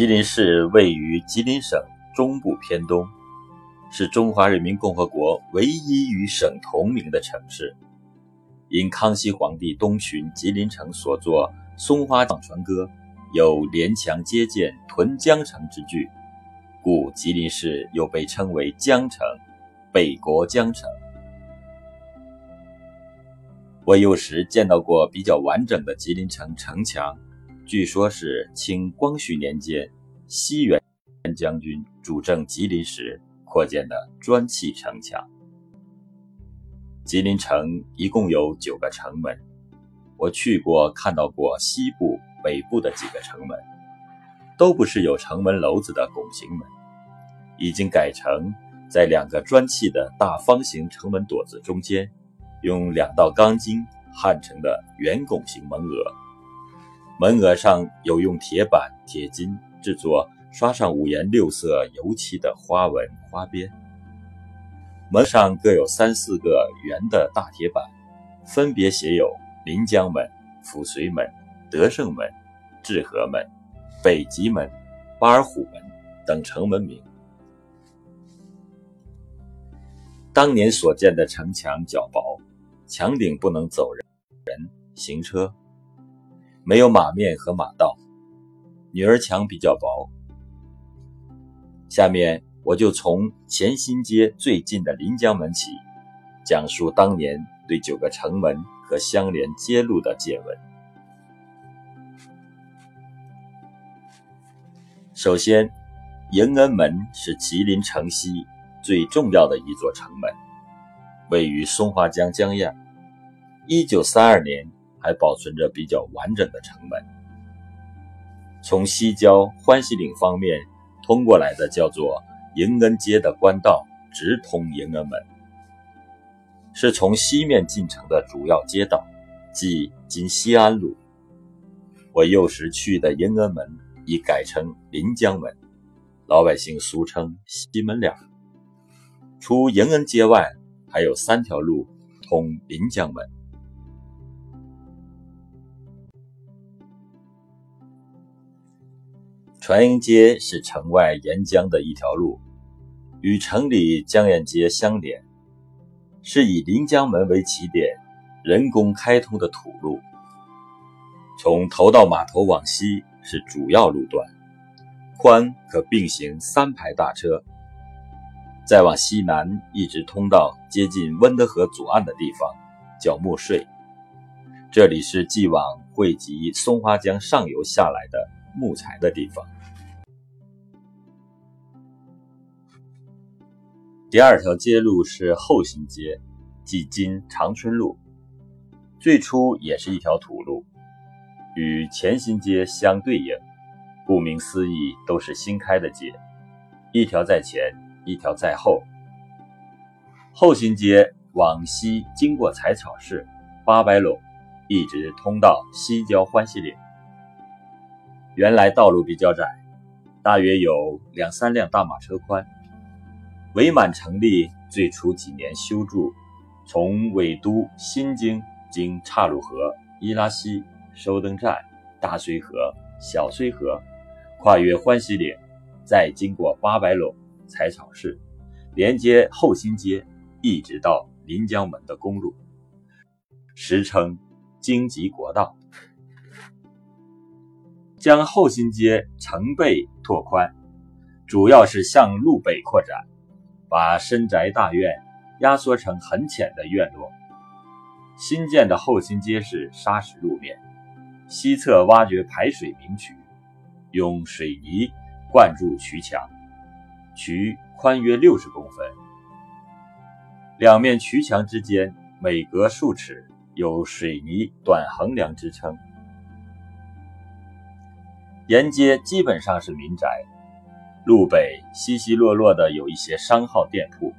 吉林市位于吉林省中部偏东，是中华人民共和国唯一与省同名的城市。因康熙皇帝东巡吉林城所作《松花江船歌》有“连墙接舰，屯江城”之句，故吉林市又被称为江城、北国江城。我有时见到过比较完整的吉林城城墙。据说，是清光绪年间，西元将军主政吉林时扩建的砖砌城墙。吉林城一共有九个城门，我去过看到过西部、北部的几个城门，都不是有城门楼子的拱形门，已经改成在两个砖砌的大方形城门垛子中间，用两道钢筋焊成的圆拱形门额。门额上有用铁板、铁筋制作、刷上五颜六色油漆的花纹花边。门上各有三四个圆的大铁板，分别写有临江门、抚绥门、德胜门、治和门、北极门、巴尔虎门等城门名。当年所建的城墙较薄，墙顶不能走人、人行车。没有马面和马道，女儿墙比较薄。下面我就从前新街最近的临江门起，讲述当年对九个城门和相连街路的见闻。首先，迎恩门是吉林城西最重要的一座城门，位于松花江江岸。一九三二年。还保存着比较完整的城门。从西郊欢喜岭方面通过来的叫做迎恩街的官道，直通迎恩门，是从西面进城的主要街道，即今西安路。我幼时去的迎恩门已改成临江门，老百姓俗称西门脸。除迎恩街外，还有三条路通临江门。船营街是城外沿江的一条路，与城里江沿街相连，是以临江门为起点，人工开通的土路。从头道码头往西是主要路段，宽可并行三排大车。再往西南一直通到接近温德河左岸的地方，叫木税，这里是寄往汇集松花江上游下来的。木材的地方。第二条街路是后新街，即今长春路。最初也是一条土路，与前新街相对应。顾名思义，都是新开的街，一条在前，一条在后。后新街往西经过采草市、八百垄，一直通到西郊欢喜岭。原来道路比较窄，大约有两三辆大马车宽。伪满成立最初几年修筑，从伪都新京经岔路河、伊拉溪、收灯站、大绥河、小绥河，跨越欢喜岭，再经过八百垄、采草市，连接后新街，一直到临江门的公路，时称京吉国道。将后新街成倍拓宽，主要是向路北扩展，把深宅大院压缩成很浅的院落。新建的后新街是砂石路面，西侧挖掘排水明渠，用水泥灌注渠墙，渠宽约六十公分，两面渠墙之间每隔数尺有水泥短横梁支撑。沿街基本上是民宅，路北稀稀落落的有一些商号店铺。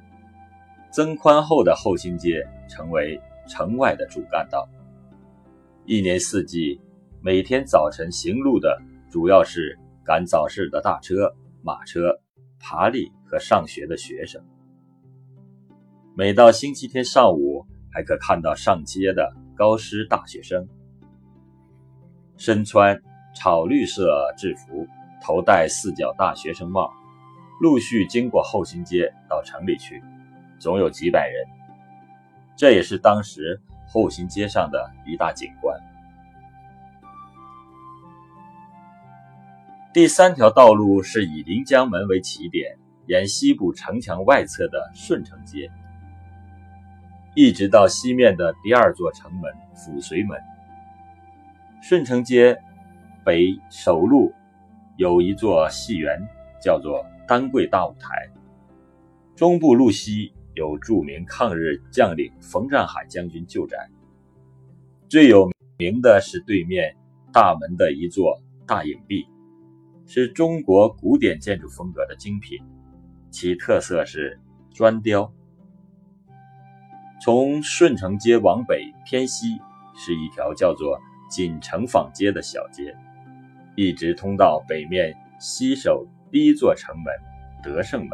增宽后的后新街成为城外的主干道。一年四季，每天早晨行路的主要是赶早市的大车、马车、爬犁和上学的学生。每到星期天上午，还可看到上街的高师大学生，身穿。草绿色制服，头戴四角大学生帽，陆续经过后新街到城里去，总有几百人。这也是当时后新街上的一大景观。第三条道路是以临江门为起点，沿西部城墙外侧的顺城街，一直到西面的第二座城门抚绥门。顺城街北首路有一座戏园，叫做丹桂大舞台；中部路西有著名抗日将领冯占海将军旧宅。最有名的是对面大门的一座大影壁。是中国古典建筑风格的精品，其特色是砖雕。从顺城街往北偏西是一条叫做锦城坊街的小街，一直通到北面西首第一座城门德胜门。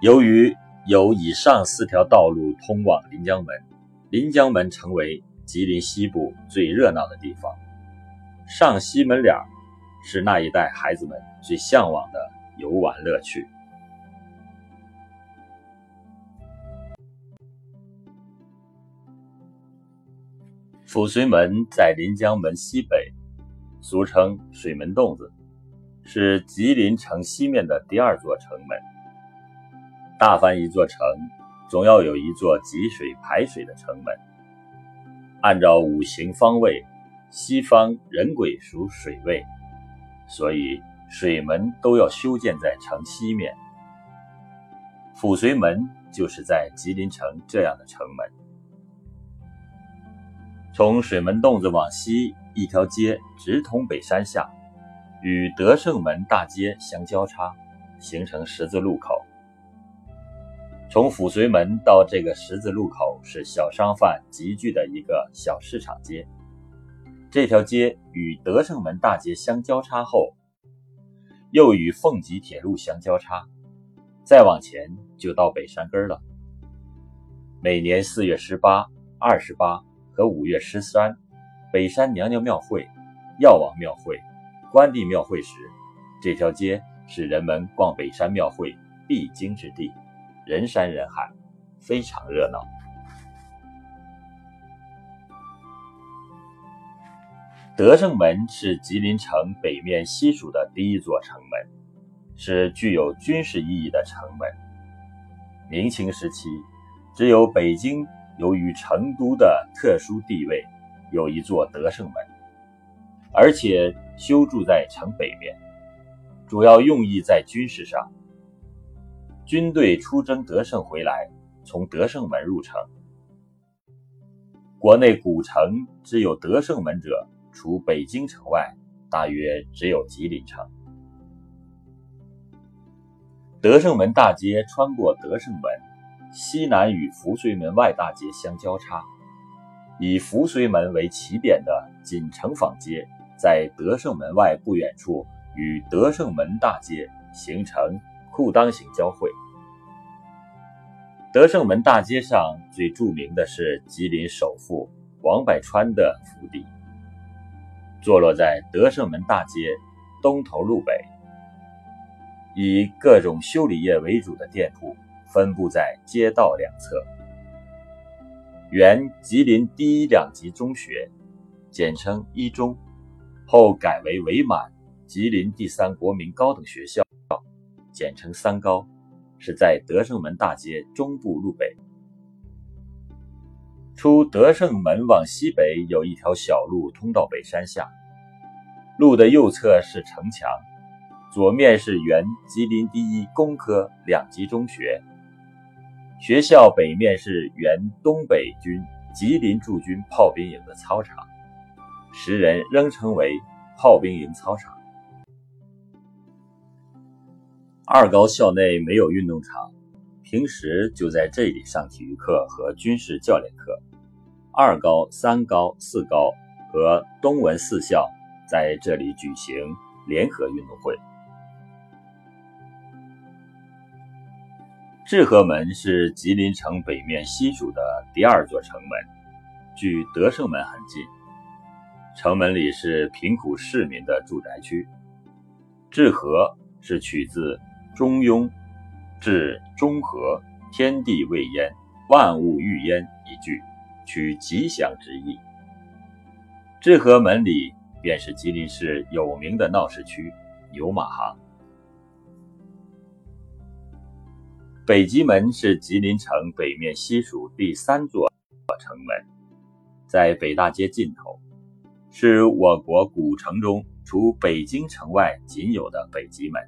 由于有以上四条道路通往临江门，临江门成为吉林西部最热闹的地方。上西门脸是那一代孩子们最向往的游玩乐趣。抚绥门在临江门西北，俗称水门洞子，是吉林城西面的第二座城门。大凡一座城，总要有一座集水排水的城门。按照五行方位。西方人鬼属水位，所以水门都要修建在城西面。抚绥门就是在吉林城这样的城门。从水门洞子往西，一条街直通北山下，与德胜门大街相交叉，形成十字路口。从抚绥门到这个十字路口，是小商贩集聚的一个小市场街。这条街与德胜门大街相交叉后，又与凤吉铁路相交叉，再往前就到北山根了。每年四月十八、二十八和五月十三，北山娘娘庙会、药王庙会、关帝庙会时，这条街是人们逛北山庙会必经之地，人山人海，非常热闹。德胜门是吉林城北面西属的第一座城门，是具有军事意义的城门。明清时期，只有北京由于成都的特殊地位，有一座德胜门，而且修筑在城北面，主要用意在军事上。军队出征德胜回来，从德胜门入城。国内古城只有德胜门者。除北京城外，大约只有吉林城。德胜门大街穿过德胜门，西南与扶绥门外大街相交叉。以扶绥门为起点的锦城坊街，在德胜门外不远处与德胜门大街形成裤裆形交汇。德胜门大街上最著名的是吉林首富王柏川的府邸。坐落在德胜门大街东头路北，以各种修理业为主的店铺分布在街道两侧。原吉林第一两级中学，简称一中，后改为伪满吉林第三国民高等学校，简称三高，是在德胜门大街中部路北。出德胜门往西北有一条小路通到北山下，路的右侧是城墙，左面是原吉林第一工科两级中学。学校北面是原东北军吉林驻军炮兵营的操场，时人仍称为炮兵营操场。二高校内没有运动场。平时就在这里上体育课和军事教练课。二高、三高、四高和东文四校在这里举行联合运动会。治河门是吉林城北面西属的第二座城门，距德胜门很近。城门里是贫苦市民的住宅区。治河是取自《中庸》“治中和，天地未焉，万物欲焉”一句，取吉祥之意。治河门里便是吉林市有名的闹市区牛马行。北极门是吉林城北面西属第三座城门，在北大街尽头，是我国古城中除北京城外仅有的北极门。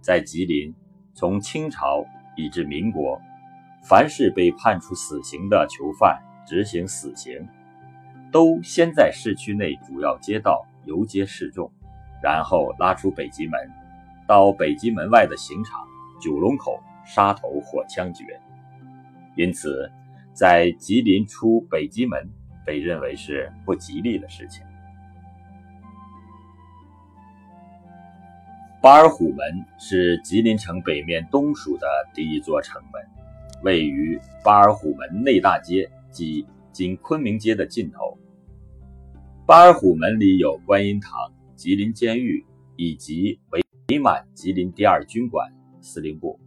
在吉林，从清朝以至民国，凡是被判处死刑的囚犯执行死刑，都先在市区内主要街道游街示众，然后拉出北极门，到北极门外的刑场。九龙口杀头或枪决，因此在吉林出北极门被认为是不吉利的事情。巴尔虎门是吉林城北面东属的第一座城门，位于巴尔虎门内大街及今昆明街的尽头。巴尔虎门里有观音堂、吉林监狱以及伪伪满吉林第二军管。司令部。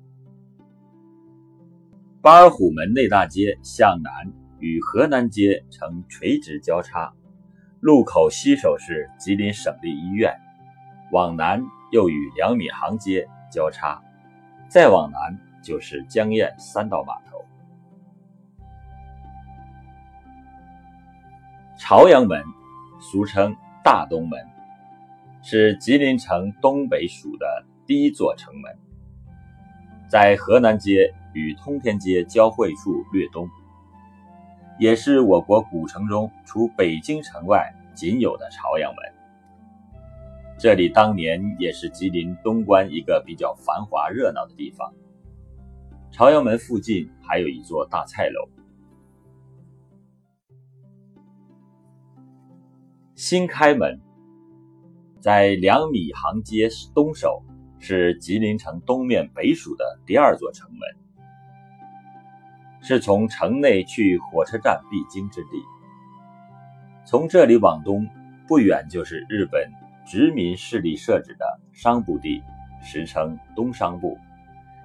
巴尔虎门内大街向南与河南街呈垂直交叉，路口西首是吉林省立医院，往南又与两米行街交叉，再往南就是江堰三道码头。朝阳门，俗称大东门，是吉林城东北属的第一座城门。在河南街与通天街交汇处略东，也是我国古城中除北京城外仅有的朝阳门。这里当年也是吉林东关一个比较繁华热闹的地方。朝阳门附近还有一座大菜楼。新开门，在两米行街东首。是吉林城东面北属的第二座城门，是从城内去火车站必经之地。从这里往东不远就是日本殖民势力设置的商埠地，时称东商埠。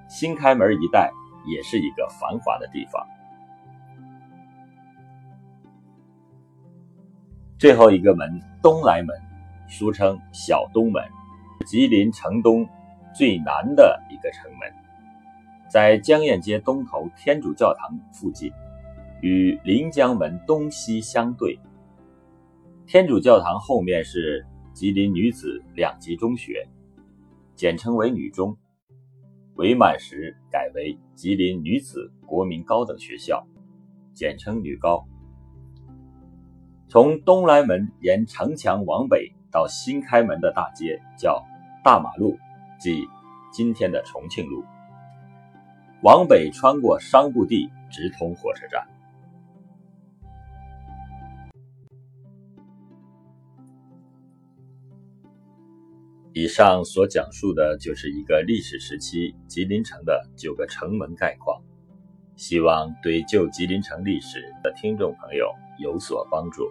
新开门一带也是一个繁华的地方。最后一个门东来门，俗称小东门，吉林城东。最南的一个城门，在江堰街东头天主教堂附近，与临江门东西相对。天主教堂后面是吉林女子两级中学，简称为女中。伪满时改为吉林女子国民高等学校，简称女高。从东来门沿城墙往北到新开门的大街叫大马路。即今天的重庆路，往北穿过商埠地，直通火车站。以上所讲述的就是一个历史时期吉林城的九个城门概况，希望对旧吉林城历史的听众朋友有所帮助。